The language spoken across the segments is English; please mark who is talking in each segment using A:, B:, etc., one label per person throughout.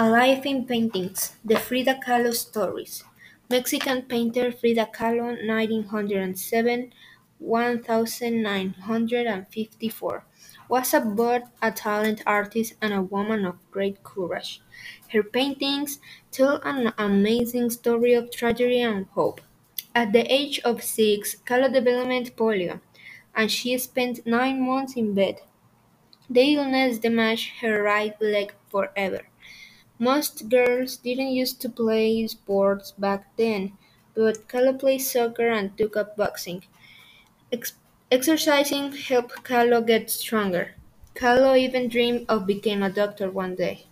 A: Alive in Paintings: The Frida Kahlo Stories Mexican painter Frida Kahlo (1907–1954) was a both a talented artist and a woman of great courage. Her paintings tell an amazing story of tragedy and hope. At the age of six, Kahlo developed polio, and she spent nine months in bed. The illness damaged her right leg forever. Most girls didn't used to play sports back then, but Kahlo played soccer and took up boxing. Ex- exercising helped Kahlo get stronger. Kahlo even dreamed of becoming a doctor one day.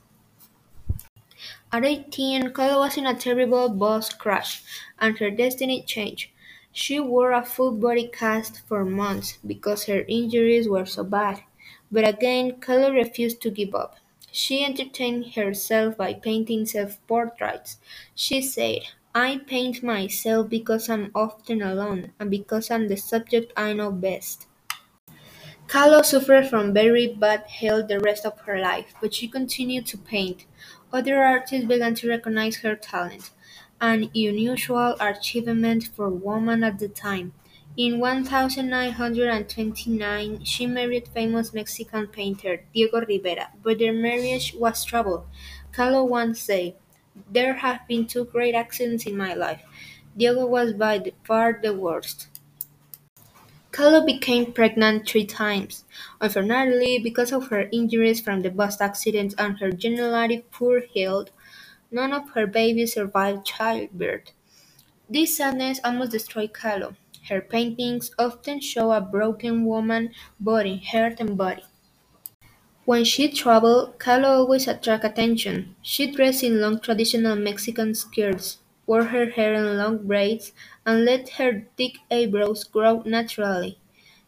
A: At 18, Kahlo was in a terrible bus crash, and her destiny changed. She wore a full body cast for months because her injuries were so bad. But again, Kahlo refused to give up. She entertained herself by painting self-portraits. She said, I paint myself because I'm often alone, and because I'm the subject I know best. Kahlo suffered from very bad health the rest of her life, but she continued to paint. Other artists began to recognize her talent, an unusual achievement for a woman at the time. In one thousand nine hundred and twenty-nine she married famous Mexican painter Diego Rivera, but their marriage was troubled. Kahlo once said, There have been two great accidents in my life. Diego was by far the worst. Kahlo became pregnant three times. Unfortunately, because of her injuries from the bus accident and her generally poor health, none of her babies survived childbirth. This sadness almost destroyed Kahlo. Her paintings often show a broken woman body, heart and body. When she traveled, Kahlo always attracted attention. She dressed in long traditional Mexican skirts, wore her hair in long braids, and let her thick eyebrows grow naturally.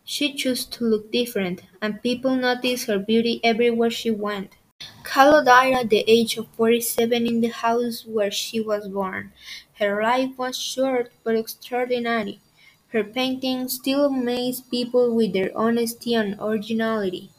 A: She chose to look different, and people noticed her beauty everywhere she went. Kahlo died at the age of 47 in the house where she was born. Her life was short but extraordinary. Her paintings still amaze people with their honesty and originality.